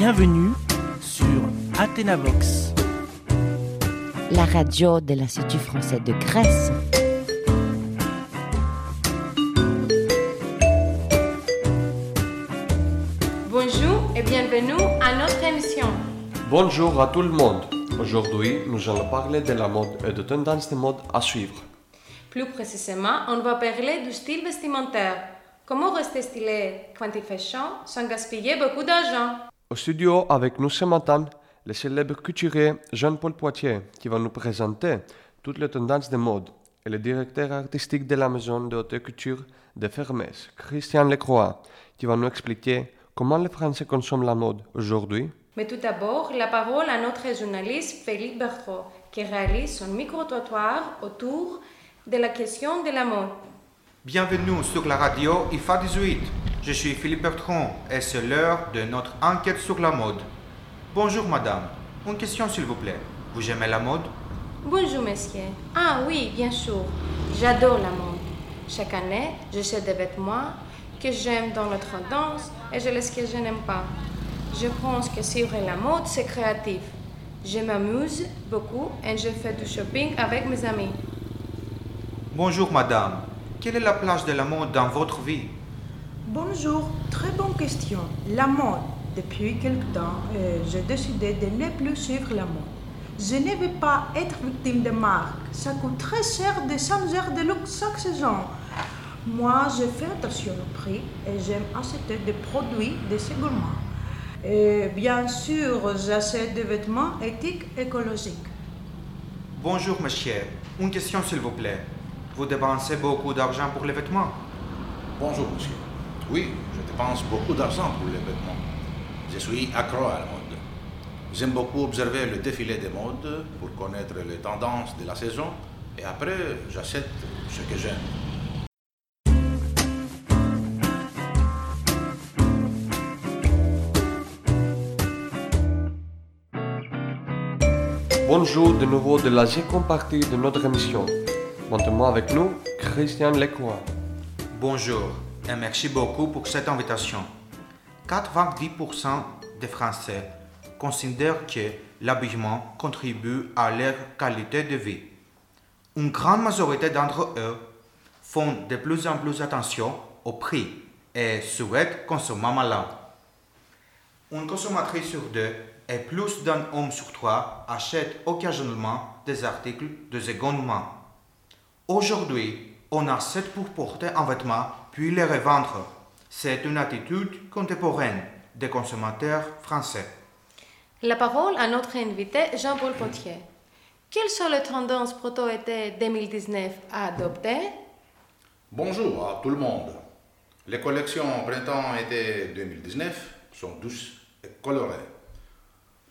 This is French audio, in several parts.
Bienvenue sur Athénavox. la radio de l'Institut français de Grèce. Bonjour et bienvenue à notre émission. Bonjour à tout le monde. Aujourd'hui, nous allons parler de la mode et de tendances de mode à suivre. Plus précisément, on va parler du style vestimentaire. Comment rester stylé quand il fait chaud sans gaspiller beaucoup d'argent? Au studio avec nous ce matin, le célèbre couturier Jean-Paul Poitier qui va nous présenter toutes les tendances de mode et le directeur artistique de la maison de haute couture de Fermès, Christian Lecroix, qui va nous expliquer comment les Français consomment la mode aujourd'hui. Mais tout d'abord, la parole à notre journaliste Félix Bertrand, qui réalise son micro-trottoir autour de la question de la mode. Bienvenue sur la radio IFA 18. Je suis Philippe Bertrand et c'est l'heure de notre enquête sur la mode. Bonjour madame, une question s'il vous plaît. Vous aimez la mode? Bonjour messieurs. Ah oui, bien sûr. J'adore la mode. Chaque année, j'achète des vêtements que j'aime dans la tendance et je laisse que je n'aime pas. Je pense que suivre la mode, c'est créatif. Je m'amuse beaucoup et je fais du shopping avec mes amis. Bonjour madame, quelle est la place de la mode dans votre vie? Bonjour, très bonne question. La mode. Depuis quelque temps, euh, j'ai décidé de ne plus suivre la mode. Je ne veux pas être victime de marques. Ça coûte très cher de changer de look chaque saison. Moi, je fais attention au prix et j'aime acheter des produits de gourmands. Et bien sûr, j'achète des vêtements éthiques écologiques. Bonjour monsieur, une question s'il vous plaît. Vous dépensez beaucoup d'argent pour les vêtements? Bonjour, monsieur. Oui, je dépense beaucoup d'argent pour les vêtements. Je suis accro à la mode. J'aime beaucoup observer le défilé des modes pour connaître les tendances de la saison et après, j'achète ce que j'aime. Bonjour de nouveau de la seconde partie de notre émission. Maintenant avec nous, Christian Lecroix. Bonjour merci beaucoup pour cette invitation. 90% des Français considèrent que l'habillement contribue à leur qualité de vie. Une grande majorité d'entre eux font de plus en plus attention au prix et souhaitent consommer malin. Une consommatrice sur deux et plus d'un homme sur trois achètent occasionnellement des articles de seconde main. Aujourd'hui, on achète pour porter un vêtement puis les revendre. C'est une attitude contemporaine des consommateurs français. La parole à notre invité Jean-Paul Potier. Quelles sont les tendances proto-été 2019 à adopter? Bonjour à tout le monde. Les collections printemps-été 2019 sont douces et colorées.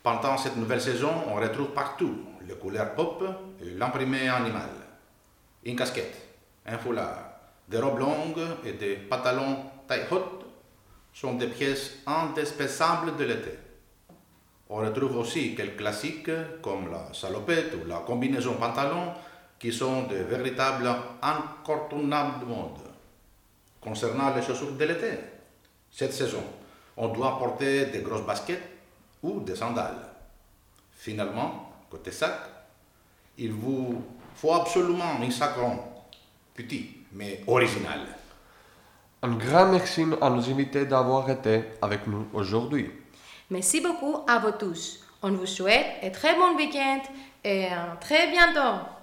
Pendant cette nouvelle saison, on retrouve partout les couleurs pop et l'imprimé animal. Une casquette, un foulard, des robes longues et des pantalons taille haute sont des pièces indispensables de l'été. On retrouve aussi quelques classiques comme la salopette ou la combinaison pantalon qui sont de véritables incontournables de mode. Concernant les chaussures de l'été, cette saison, on doit porter des grosses baskets ou des sandales. Finalement, côté sac, il vous faut absolument un sac rond, petit, mais original. Un grand merci à nos invités d'avoir été avec nous aujourd'hui. Merci beaucoup à vous tous. On vous souhaite un très bon week-end et à très bientôt.